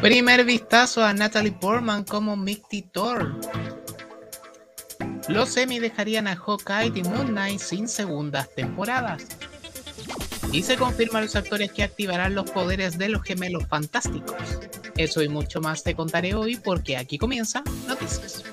Primer vistazo a Natalie Portman como Mighty Thor. Los semi dejarían a Hawkeye y Moon Knight sin segundas temporadas. Y se confirman los actores que activarán los poderes de los gemelos fantásticos. Eso y mucho más te contaré hoy porque aquí comienza Noticias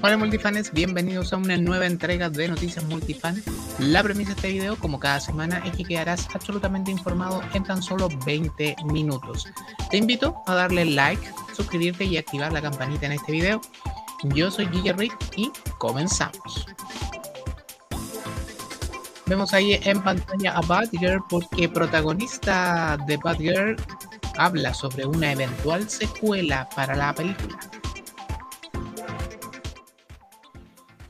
Hola multifanes, bienvenidos a una nueva entrega de Noticias Multifan. La premisa de este video, como cada semana, es que quedarás absolutamente informado en tan solo 20 minutos. Te invito a darle like, suscribirte y activar la campanita en este video. Yo soy Giga Rick y comenzamos. Vemos ahí en pantalla a Batgirl porque protagonista de Batgirl habla sobre una eventual secuela para la película.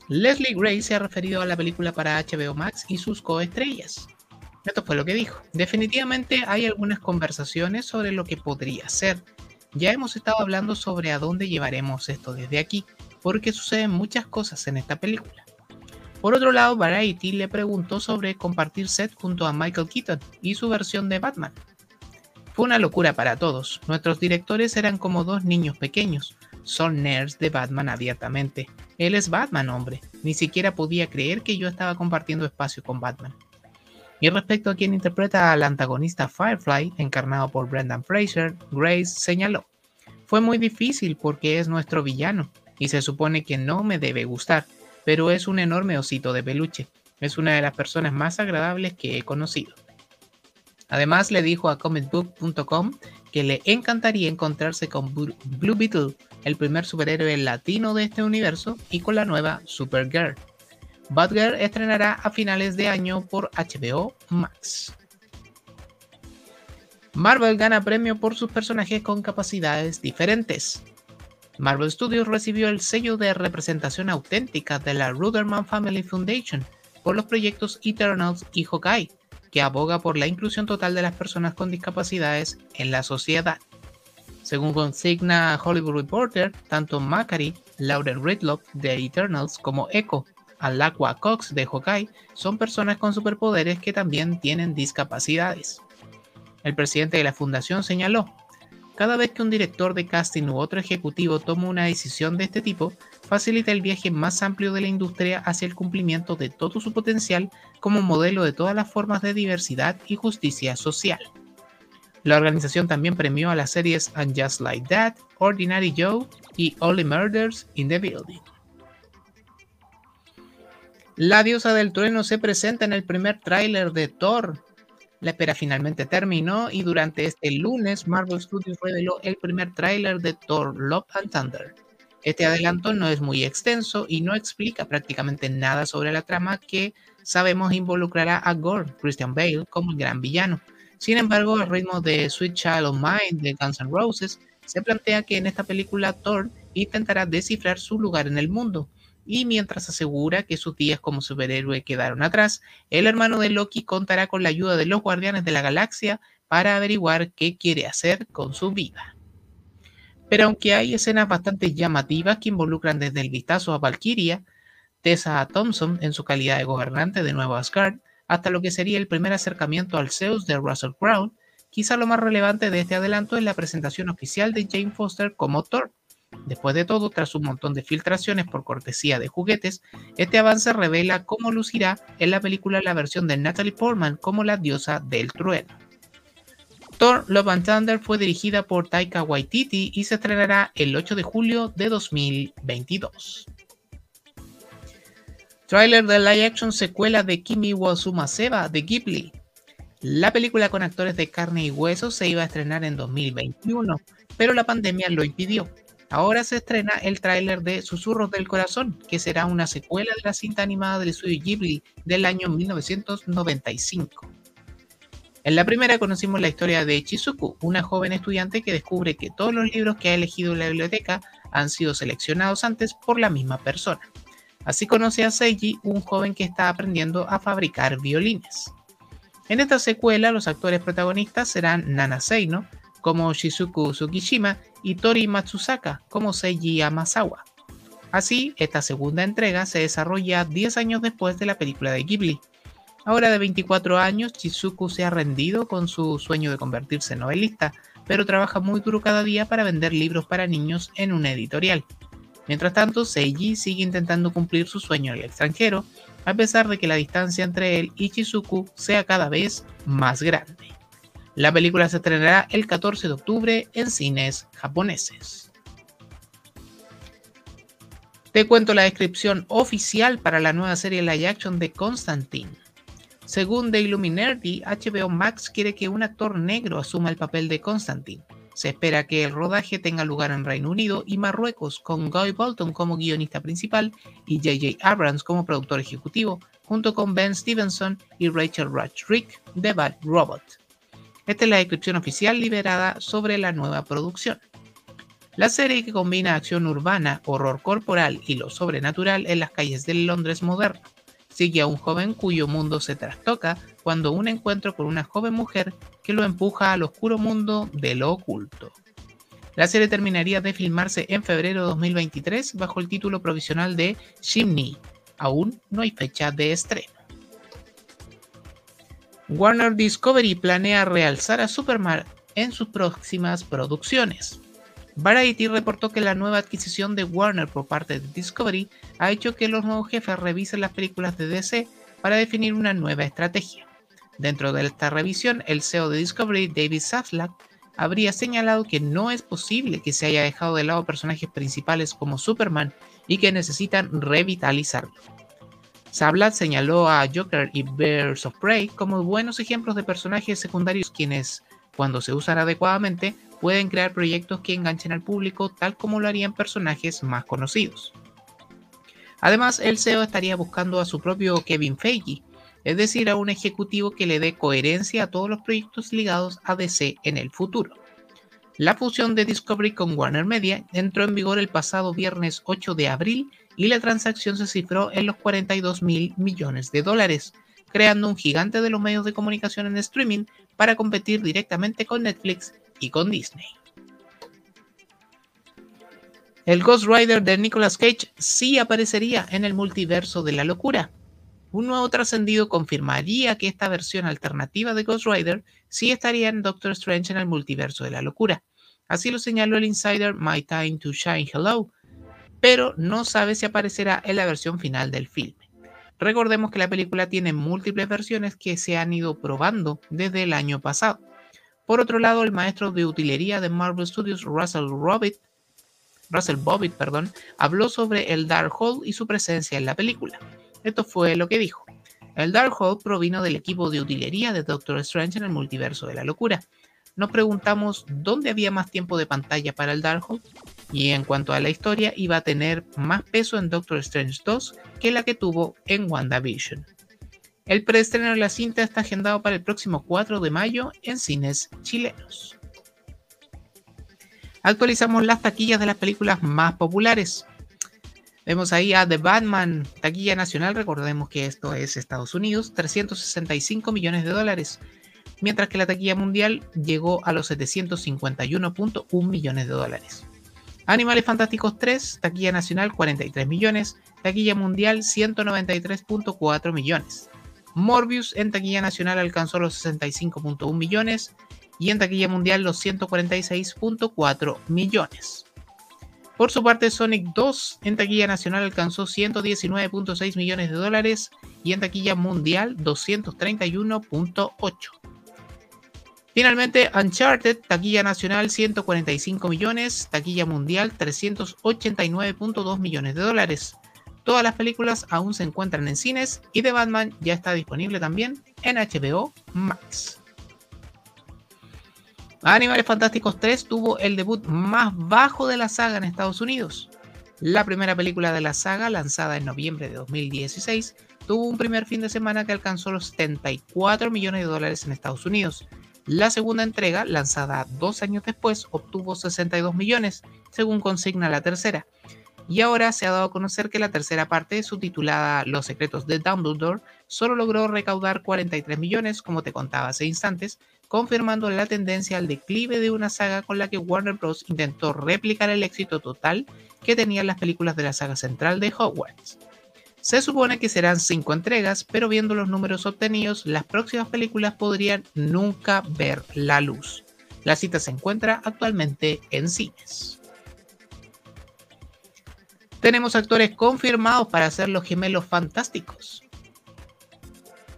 Leslie Gray se ha referido a la película para HBO Max y sus coestrellas. Esto fue lo que dijo. Definitivamente hay algunas conversaciones sobre lo que podría ser. Ya hemos estado hablando sobre a dónde llevaremos esto desde aquí, porque suceden muchas cosas en esta película. Por otro lado, Variety le preguntó sobre compartir set junto a Michael Keaton y su versión de Batman. Fue una locura para todos. Nuestros directores eran como dos niños pequeños. Son nerds de Batman abiertamente. Él es Batman, hombre. Ni siquiera podía creer que yo estaba compartiendo espacio con Batman. Y respecto a quien interpreta al antagonista Firefly, encarnado por Brendan Fraser, Grace señaló, fue muy difícil porque es nuestro villano, y se supone que no me debe gustar, pero es un enorme osito de peluche. Es una de las personas más agradables que he conocido. Además le dijo a comicbook.com que le encantaría encontrarse con Blue Beetle, el primer superhéroe latino de este universo, y con la nueva Supergirl. Batgirl estrenará a finales de año por HBO Max. Marvel gana premio por sus personajes con capacidades diferentes. Marvel Studios recibió el sello de representación auténtica de la Ruderman Family Foundation por los proyectos Eternals y Hawkeye, que aboga por la inclusión total de las personas con discapacidades en la sociedad. Según consigna Hollywood Reporter, tanto Macari, Lauren Ridloff de Eternals como Echo, Alakwa Cox de Hawkeye son personas con superpoderes que también tienen discapacidades. El presidente de la fundación señaló, cada vez que un director de casting u otro ejecutivo toma una decisión de este tipo, facilita el viaje más amplio de la industria hacia el cumplimiento de todo su potencial como modelo de todas las formas de diversidad y justicia social. La organización también premió a las series And Just Like That, Ordinary Joe y Only Murders in the Building. La diosa del trueno se presenta en el primer tráiler de Thor. La espera finalmente terminó y durante este lunes Marvel Studios reveló el primer tráiler de Thor Love and Thunder. Este adelanto no es muy extenso y no explica prácticamente nada sobre la trama que sabemos involucrará a Gore, Christian Bale, como el gran villano. Sin embargo, al ritmo de Sweet Child of Mine de Guns N' Roses, se plantea que en esta película Thor intentará descifrar su lugar en el mundo, y mientras asegura que sus días como superhéroe quedaron atrás, el hermano de Loki contará con la ayuda de los Guardianes de la Galaxia para averiguar qué quiere hacer con su vida. Pero aunque hay escenas bastante llamativas que involucran desde el vistazo a Valkyria, Tessa Thompson en su calidad de gobernante de Nueva Asgard, hasta lo que sería el primer acercamiento al Zeus de Russell Crowe, quizá lo más relevante de este adelanto es la presentación oficial de Jane Foster como Thor. Después de todo, tras un montón de filtraciones por cortesía de juguetes, este avance revela cómo lucirá en la película la versión de Natalie Portman como la diosa del trueno. Thor Love and Thunder fue dirigida por Taika Waititi y se estrenará el 8 de julio de 2022. Trailer de live action secuela de Kimi wa Sumaseba de Ghibli. La película con actores de carne y hueso se iba a estrenar en 2021, pero la pandemia lo impidió. Ahora se estrena el tráiler de Susurros del Corazón, que será una secuela de la cinta animada del estudio Ghibli del año 1995. En la primera conocimos la historia de Chizuku, una joven estudiante que descubre que todos los libros que ha elegido en la biblioteca han sido seleccionados antes por la misma persona. Así conoce a Seiji, un joven que está aprendiendo a fabricar violines. En esta secuela, los actores protagonistas serán Nana Seino, como Shizuku Tsukishima y Tori Matsusaka como Seiji Amasawa. Así, esta segunda entrega se desarrolla 10 años después de la película de Ghibli. Ahora de 24 años, Shizuku se ha rendido con su sueño de convertirse en novelista, pero trabaja muy duro cada día para vender libros para niños en una editorial. Mientras tanto, Seiji sigue intentando cumplir su sueño en el extranjero, a pesar de que la distancia entre él y Shizuku sea cada vez más grande. La película se estrenará el 14 de octubre en cines japoneses. Te cuento la descripción oficial para la nueva serie live action de Constantine. Según The Illuminati, HBO Max quiere que un actor negro asuma el papel de Constantine. Se espera que el rodaje tenga lugar en Reino Unido y Marruecos, con Guy Bolton como guionista principal y J.J. Abrams como productor ejecutivo, junto con Ben Stevenson y Rachel Rick de Bad Robot. Esta es la descripción oficial liberada sobre la nueva producción. La serie que combina acción urbana, horror corporal y lo sobrenatural en las calles del Londres moderno. Sigue a un joven cuyo mundo se trastoca cuando un encuentro con una joven mujer que lo empuja al oscuro mundo de lo oculto. La serie terminaría de filmarse en febrero de 2023 bajo el título provisional de Chimney. Aún no hay fecha de estreno. Warner Discovery planea realzar a Superman en sus próximas producciones. Variety reportó que la nueva adquisición de Warner por parte de Discovery ha hecho que los nuevos jefes revisen las películas de DC para definir una nueva estrategia. Dentro de esta revisión, el CEO de Discovery, David Zaslav, habría señalado que no es posible que se haya dejado de lado personajes principales como Superman y que necesitan revitalizarlo. Zaslav señaló a Joker y Birds of Prey como buenos ejemplos de personajes secundarios quienes, cuando se usan adecuadamente, pueden crear proyectos que enganchen al público tal como lo harían personajes más conocidos. Además, el CEO estaría buscando a su propio Kevin Feige, es decir, a un ejecutivo que le dé coherencia a todos los proyectos ligados a DC en el futuro. La fusión de Discovery con Warner Media entró en vigor el pasado viernes 8 de abril y la transacción se cifró en los 42 mil millones de dólares, creando un gigante de los medios de comunicación en streaming para competir directamente con Netflix y con Disney. El Ghost Rider de Nicolas Cage sí aparecería en el multiverso de la locura. Un nuevo trascendido confirmaría que esta versión alternativa de Ghost Rider sí estaría en Doctor Strange en el multiverso de la locura. Así lo señaló el insider My Time to Shine Hello, pero no sabe si aparecerá en la versión final del filme. Recordemos que la película tiene múltiples versiones que se han ido probando desde el año pasado. Por otro lado, el maestro de utilería de Marvel Studios, Russell Russell Bobbitt, perdón, habló sobre el Darkhold y su presencia en la película. Esto fue lo que dijo. El Darkhold provino del equipo de utilería de Doctor Strange en el multiverso de la locura. Nos preguntamos dónde había más tiempo de pantalla para el Darkhold y en cuanto a la historia iba a tener más peso en Doctor Strange 2 que la que tuvo en WandaVision. El preestreno de la cinta está agendado para el próximo 4 de mayo en cines chilenos. Actualizamos las taquillas de las películas más populares. Vemos ahí a The Batman, taquilla nacional, recordemos que esto es Estados Unidos, 365 millones de dólares, mientras que la taquilla mundial llegó a los 751.1 millones de dólares. Animales Fantásticos 3, taquilla nacional 43 millones, taquilla mundial 193.4 millones. Morbius en taquilla nacional alcanzó los 65.1 millones y en taquilla mundial los 146.4 millones. Por su parte, Sonic 2 en taquilla nacional alcanzó 119.6 millones de dólares y en taquilla mundial 231.8. Finalmente, Uncharted, taquilla nacional 145 millones, taquilla mundial 389.2 millones de dólares. Todas las películas aún se encuentran en cines y The Batman ya está disponible también en HBO Max. Animales Fantásticos 3 tuvo el debut más bajo de la saga en Estados Unidos. La primera película de la saga, lanzada en noviembre de 2016, tuvo un primer fin de semana que alcanzó los 74 millones de dólares en Estados Unidos. La segunda entrega, lanzada dos años después, obtuvo 62 millones, según consigna la tercera Y ahora se ha dado a conocer que la tercera parte, subtitulada Los secretos de Dumbledore, solo logró recaudar 43 millones, como te contaba hace instantes, confirmando la tendencia al declive de una saga con la que Warner Bros. intentó replicar el éxito total que tenían las películas de la saga central de Hogwarts. Se supone que serán cinco entregas, pero viendo los números obtenidos, las próximas películas podrían nunca ver la luz. La cita se encuentra actualmente en cines. Tenemos actores confirmados para ser los gemelos fantásticos.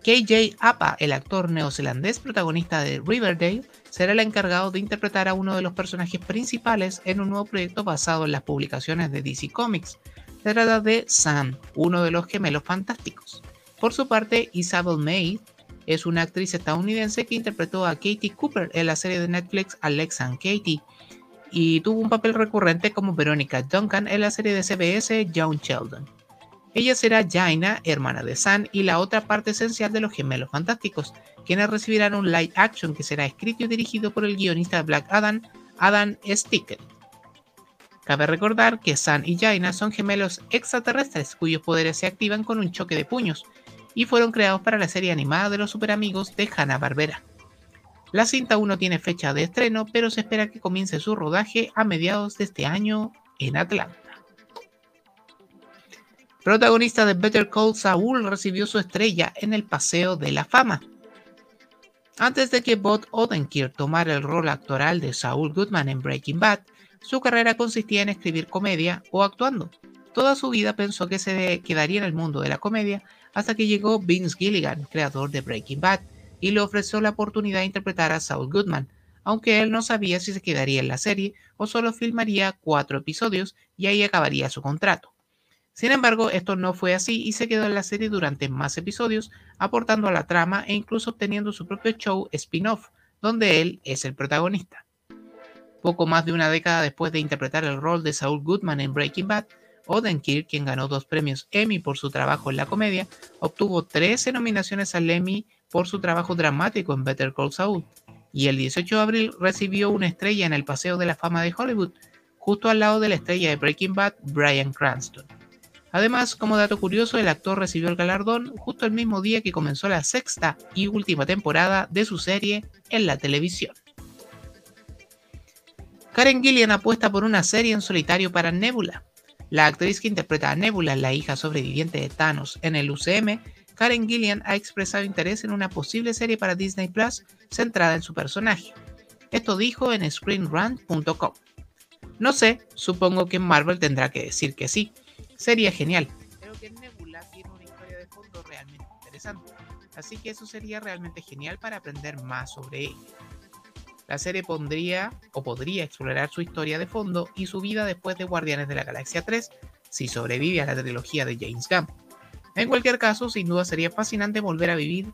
KJ Apa, el actor neozelandés protagonista de Riverdale, será el encargado de interpretar a uno de los personajes principales en un nuevo proyecto basado en las publicaciones de DC Comics. Se trata de Sam, uno de los gemelos fantásticos. Por su parte, Isabel May es una actriz estadounidense que interpretó a Katie Cooper en la serie de Netflix Alexa and Katie y tuvo un papel recurrente como Veronica Duncan en la serie de CBS Young Sheldon. Ella será Jaina, hermana de Sam, y la otra parte esencial de los Gemelos Fantásticos, quienes recibirán un live action que será escrito y dirigido por el guionista Black Adam, Adam Stickett. Cabe recordar que Sam y Jaina son gemelos extraterrestres cuyos poderes se activan con un choque de puños, y fueron creados para la serie animada de los superamigos de Hanna-Barbera. La cinta aún no tiene fecha de estreno, pero se espera que comience su rodaje a mediados de este año en Atlanta. Protagonista de Better Call Saul recibió su estrella en el Paseo de la Fama. Antes de que Bob Odenkirk tomara el rol actoral de Saul Goodman en Breaking Bad, su carrera consistía en escribir comedia o actuando. Toda su vida pensó que se quedaría en el mundo de la comedia hasta que llegó Vince Gilligan, creador de Breaking Bad, y le ofreció la oportunidad de interpretar a Saul Goodman, aunque él no sabía si se quedaría en la serie o solo filmaría cuatro episodios y ahí acabaría su contrato. Sin embargo, esto no fue así y se quedó en la serie durante más episodios, aportando a la trama e incluso obteniendo su propio show spin-off, donde él es el protagonista. Poco más de una década después de interpretar el rol de Saul Goodman en Breaking Bad, Odenkirk, quien ganó dos premios Emmy por su trabajo en la comedia, obtuvo 13 nominaciones al Emmy por su trabajo dramático en Better Call Saul, y el 18 de abril recibió una estrella en el Paseo de la Fama de Hollywood, justo al lado de la estrella de Breaking Bad, Brian Cranston. Además, como dato curioso, el actor recibió el galardón justo el mismo día que comenzó la sexta y última temporada de su serie en la televisión. Karen Gillian apuesta por una serie en solitario para Nebula. La actriz que interpreta a Nebula, la hija sobreviviente de Thanos en el UCM, Karen Gillian ha expresado interés en una posible serie para Disney Plus centrada en su personaje. Esto dijo en screenrant.com. No sé, supongo que Marvel tendrá que decir que sí. Sería genial. Creo que Nebula tiene una historia de fondo realmente interesante, así que eso sería realmente genial para aprender más sobre ella. La serie pondría o podría explorar su historia de fondo y su vida después de Guardianes de la Galaxia 3, si sobrevive a la trilogía de James Gunn. En cualquier caso, sin duda sería fascinante volver a vivir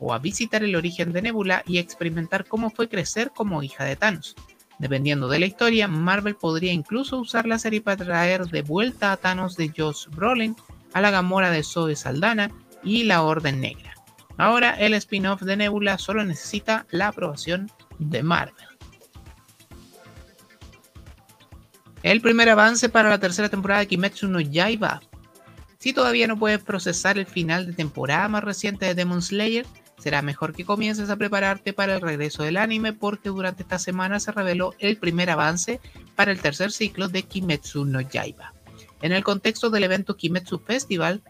o a visitar el origen de Nebula y experimentar cómo fue crecer como hija de Thanos. Dependiendo de la historia, Marvel podría incluso usar la serie para traer de vuelta a Thanos de Josh Brolin, a la Gamora de Zoe Saldana y la Orden Negra. Ahora el spin-off de Nebula solo necesita la aprobación de Marvel. El primer avance para la tercera temporada de Kimetsu no Yaiba si todavía no puedes procesar el final de temporada más reciente de Demon Slayer, será mejor que comiences a prepararte para el regreso del anime porque durante esta semana se reveló el primer avance para el tercer ciclo de Kimetsu no Yaiba. En el contexto del evento Kimetsu Festival,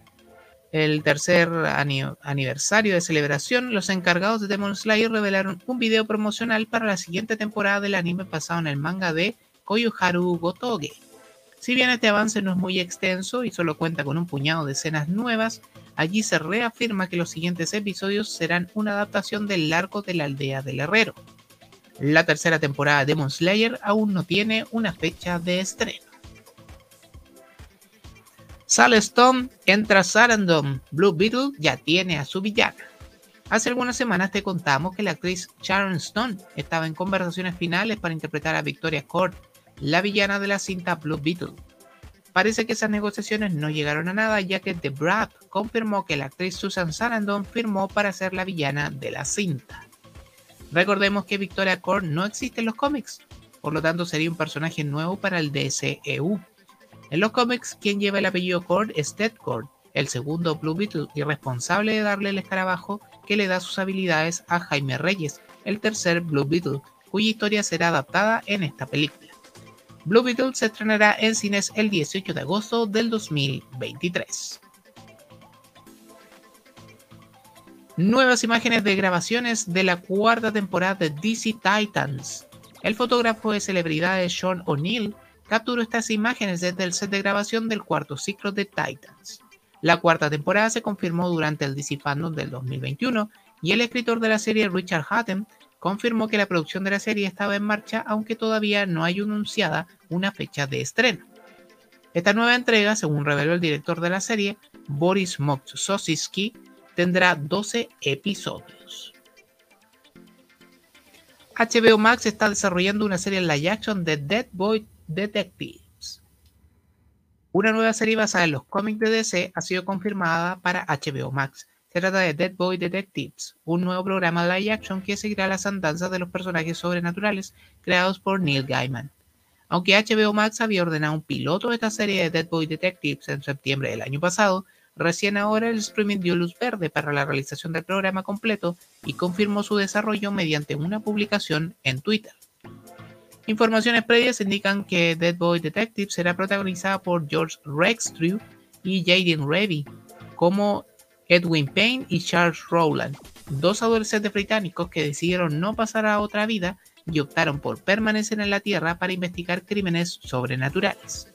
el tercer aniversario de celebración, los encargados de Demon Slayer revelaron un video promocional para la siguiente temporada del anime basado en el manga de Koyuharu Gotoge. Si bien este avance no es muy extenso y solo cuenta con un puñado de escenas nuevas, allí se reafirma que los siguientes episodios serán una adaptación del arco de la aldea del herrero. La tercera temporada de Demon Slayer aún no tiene una fecha de estreno. Sal Stone entra Sarandon. Blue Beetle ya tiene a su villana. Hace algunas semanas te contamos que la actriz Sharon Stone estaba en conversaciones finales para interpretar a Victoria Court la villana de la cinta Blue Beetle. Parece que esas negociaciones no llegaron a nada ya que The Brad confirmó que la actriz Susan Sarandon firmó para ser la villana de la cinta. Recordemos que Victoria Cord no existe en los cómics, por lo tanto sería un personaje nuevo para el DCEU. En los cómics, quien lleva el apellido Cord es Ted Cord, el segundo Blue Beetle y responsable de darle el escarabajo que le da sus habilidades a Jaime Reyes, el tercer Blue Beetle, cuya historia será adaptada en esta película. Blue Beetle se estrenará en cines el 18 de agosto del 2023. Nuevas imágenes de grabaciones de la cuarta temporada de DC Titans. El fotógrafo de celebridades Sean O'Neill capturó estas imágenes desde el set de grabación del cuarto ciclo de Titans. La cuarta temporada se confirmó durante el DC Fandom del 2021 y el escritor de la serie Richard Hatem confirmó que la producción de la serie estaba en marcha aunque todavía no hay anunciada una fecha de estreno. Esta nueva entrega, según reveló el director de la serie, Boris Moksosisky, tendrá 12 episodios. HBO Max está desarrollando una serie en live action de Dead Boy Detectives. Una nueva serie basada en los cómics de DC ha sido confirmada para HBO Max. Se trata de Dead Boy Detectives, un nuevo programa live action que seguirá las andanzas de los personajes sobrenaturales creados por Neil Gaiman. Aunque HBO Max había ordenado un piloto de esta serie de Dead Boy Detectives en septiembre del año pasado, Recién ahora el streaming dio luz verde para la realización del programa completo y confirmó su desarrollo mediante una publicación en Twitter. Informaciones previas indican que Dead Boy Detective será protagonizada por George Rextrew y Jaden Revy, como Edwin Payne y Charles Rowland, dos adolescentes británicos que decidieron no pasar a otra vida y optaron por permanecer en la Tierra para investigar crímenes sobrenaturales.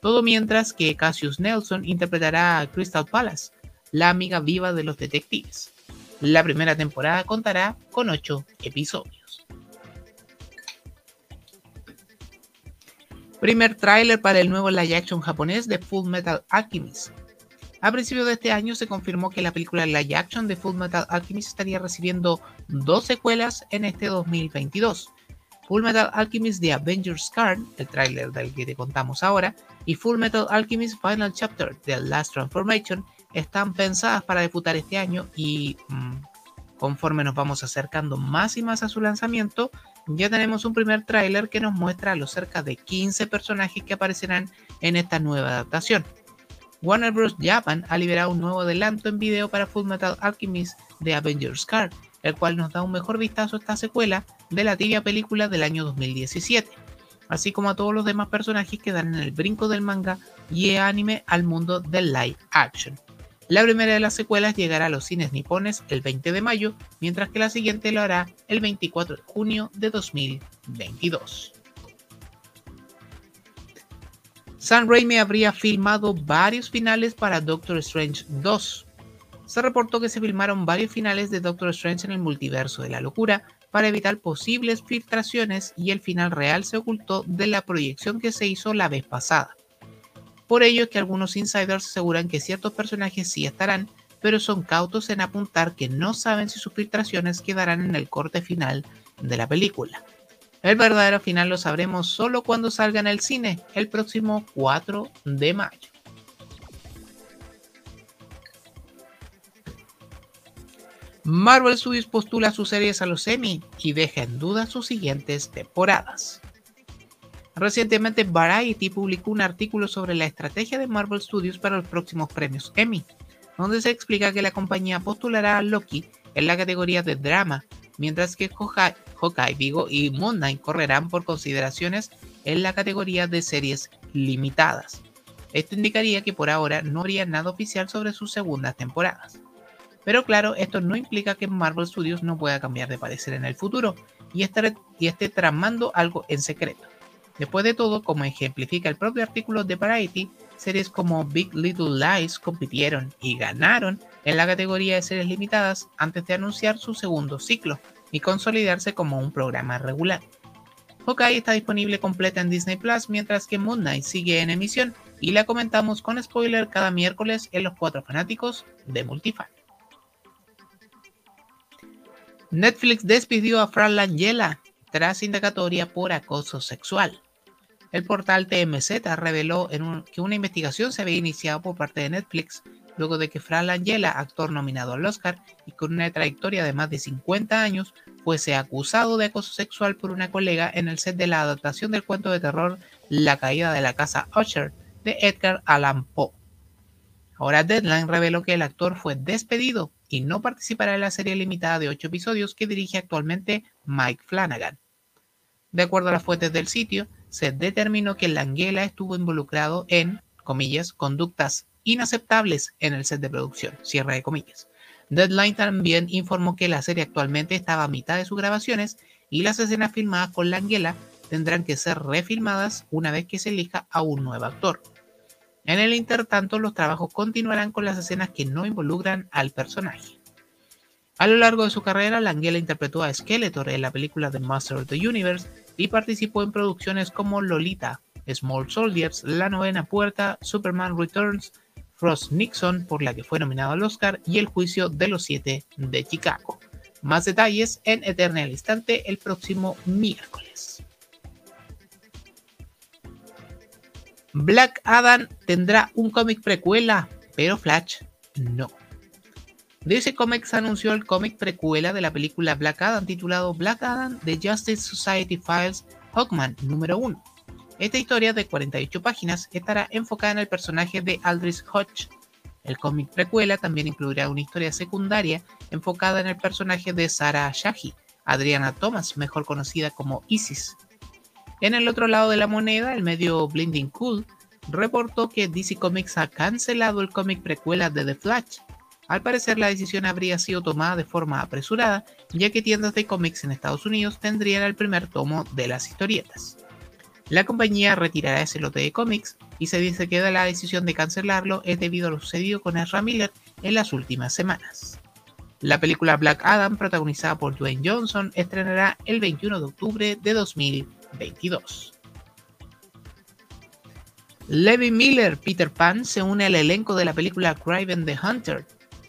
Todo mientras que Cassius Nelson interpretará a Crystal Palace, la amiga viva de los detectives. La primera temporada contará con 8 episodios. Primer tráiler para el nuevo live action japonés de Full Metal Alchemist. A principios de este año se confirmó que la película live action de Full Metal Alchemist estaría recibiendo dos secuelas en este 2022. Full Metal Alchemist The Avengers Card, el tráiler del que te contamos ahora, y Full Metal Alchemist Final Chapter The Last Transformation están pensadas para debutar este año y mm, conforme nos vamos acercando más y más a su lanzamiento, ya tenemos un primer tráiler que nos muestra a los cerca de 15 personajes que aparecerán en esta nueva adaptación. Warner Bros. Japan ha liberado un nuevo adelanto en video para Full Metal Alchemist The Avengers Card, el cual nos da un mejor vistazo a esta secuela de la tibia película del año 2017 así como a todos los demás personajes que dan en el brinco del manga y anime al mundo del live action. La primera de las secuelas llegará a los cines nipones el 20 de mayo, mientras que la siguiente lo hará el 24 de junio de 2022. Sam Raimi habría filmado varios finales para Doctor Strange 2. Se reportó que se filmaron varios finales de Doctor Strange en el multiverso de la locura, para evitar posibles filtraciones y el final real se ocultó de la proyección que se hizo la vez pasada. Por ello es que algunos insiders aseguran que ciertos personajes sí estarán, pero son cautos en apuntar que no saben si sus filtraciones quedarán en el corte final de la película. El verdadero final lo sabremos solo cuando salga en el cine, el próximo 4 de mayo. Marvel Studios postula sus series a los Emmy y deja en duda sus siguientes temporadas. Recientemente Variety publicó un artículo sobre la estrategia de Marvel Studios para los próximos premios Emmy, donde se explica que la compañía postulará a Loki en la categoría de drama, mientras que Hawkeye, Vigo y Moon Knight correrán por consideraciones en la categoría de series limitadas. Esto indicaría que por ahora no habría nada oficial sobre sus segundas temporadas. Pero claro, esto no implica que Marvel Studios no pueda cambiar de parecer en el futuro y, esté tramando algo en secreto. Después de todo, como ejemplifica el propio artículo de Variety, series como Big Little Lies compitieron y ganaron en la categoría de series limitadas antes de anunciar su segundo ciclo y consolidarse como un programa regular. Hawkeye está disponible completa en Disney Plus, mientras que Moon Knight sigue en emisión y la comentamos con spoiler cada miércoles en los cuatro fanáticos de Multifan. Netflix despidió a Fran Langella tras indagatoria por acoso sexual. El portal TMZ reveló que una investigación se había iniciado por parte de Netflix luego de que Fran Langella, actor nominado al Oscar y con una trayectoria de más de 50 años, fuese acusado de acoso sexual por una colega en el set de la adaptación del cuento de terror La caída de la casa Usher de Edgar Allan Poe. Ahora Deadline reveló que el actor fue despedido y no participará en la serie limitada de 8 episodios que dirige actualmente Mike Flanagan. De acuerdo a las fuentes del sitio, se determinó que Langella estuvo involucrado en, comillas, conductas inaceptables en el set de producción, cierre de comillas. Deadline también informó que la serie actualmente estaba a mitad de sus grabaciones y las escenas filmadas con Langella tendrán que ser refilmadas una vez que se elija a un nuevo actor. En el intertanto, los trabajos continuarán con las escenas que no involucran al personaje. A lo largo de su carrera, Langella interpretó a Skeletor en la película The Master of the Universe y participó en producciones como Lolita, Small Soldiers, La Novena Puerta, Superman Returns, Frost Nixon, por la que fue nominado al Oscar, y El Juicio de los Siete de Chicago. Más detalles en Eternal Instante el próximo miércoles. Black Adam tendrá un cómic precuela, pero Flash no. DC Comics anunció el cómic precuela de la película Black Adam titulado Black Adam The Justice Society Files Hawkman número 1. Esta historia de 48 páginas estará enfocada en el personaje de Aldrich Hodge. El cómic precuela también incluirá una historia secundaria enfocada en el personaje de Sarah Shahi, Adriana Thomas, mejor conocida como Isis, en el otro lado de la moneda, el medio Blinding Cool reportó que DC Comics ha cancelado el cómic precuela de The Flash. Al parecer la decisión habría sido tomada de forma apresurada, ya que tiendas de cómics en Estados Unidos tendrían el primer tomo de las historietas. La compañía retirará ese lote de cómics y se dice que la decisión de cancelarlo es debido a lo sucedido con Ezra Miller en las últimas semanas. La película Black Adam, protagonizada por Dwayne Johnson, estrenará el 21 de octubre de 2020. 22. Levi Miller, Peter Pan, se une al elenco de la película Craven the Hunter.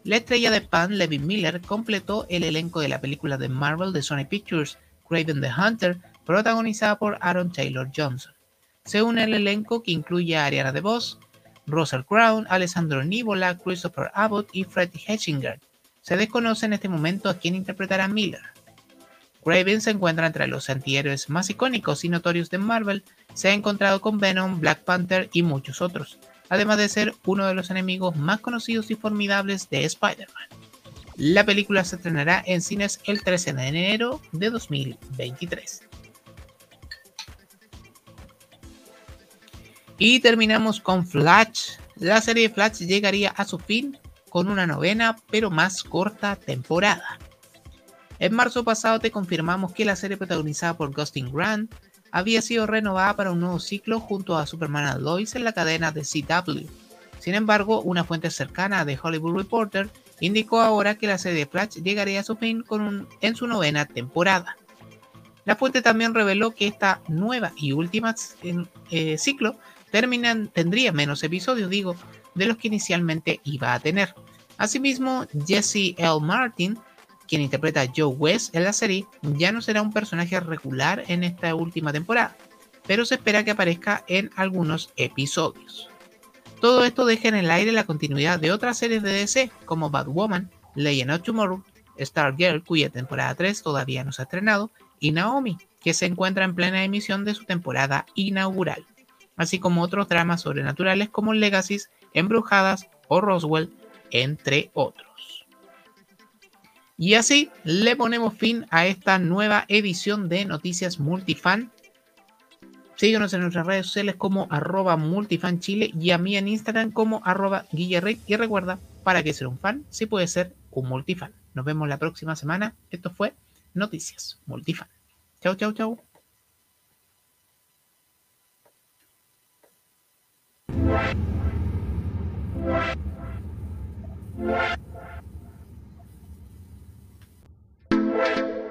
La estrella de Pan, Levi Miller, completó el elenco de la película de Marvel de Sony Pictures, Craven the Hunter, protagonizada por Aaron Taylor Johnson. Se une al elenco que incluye a Ariana DeVos, Russell Crown, Alessandro Nivola, Christopher Abbott y Fred Hetchinger. Se desconoce en este momento a quién interpretará Miller. Raven se encuentra entre los antihéroes más icónicos y notorios de Marvel, se ha encontrado con Venom, Black Panther y muchos otros, además de ser uno de los enemigos más conocidos y formidables de Spider-Man. La película se estrenará en cines el 13 de enero de 2023. Y terminamos con Flash. La serie Flash llegaría a su fin con una novena pero más corta temporada. En marzo pasado te confirmamos que la serie protagonizada por Gustin Grant había sido renovada para un nuevo ciclo junto a Superman Lois en la cadena de CW. Sin embargo, una fuente cercana de Hollywood Reporter indicó ahora que la serie de Flash llegaría a su fin con en su novena temporada. La fuente también reveló que esta nueva y última eh, ciclo terminan, tendría menos episodios, digo, de los que inicialmente iba a tener. Asimismo, Jesse L. Martin quien interpreta a Joe West en la serie, ya no será un personaje regular en esta última temporada, pero se espera que aparezca en algunos episodios. Todo esto deja en el aire la continuidad de otras series de DC como Batwoman, Legend of Tomorrow, Stargirl, cuya temporada 3 todavía no se ha estrenado, y Naomi, que se encuentra en plena emisión de su temporada inaugural, así como otros dramas sobrenaturales como Legacies, Embrujadas o Roswell, entre otros. Y así le ponemos fin a esta nueva edición de Noticias Multifan. Síguenos en nuestras redes sociales como arroba multifanchile y a mí en Instagram como arroba guillerrey. Y recuerda, para que ser un fan, sí puede ser un multifan. Nos vemos la próxima semana. Esto fue Noticias Multifan. Chau, chau, chau. What?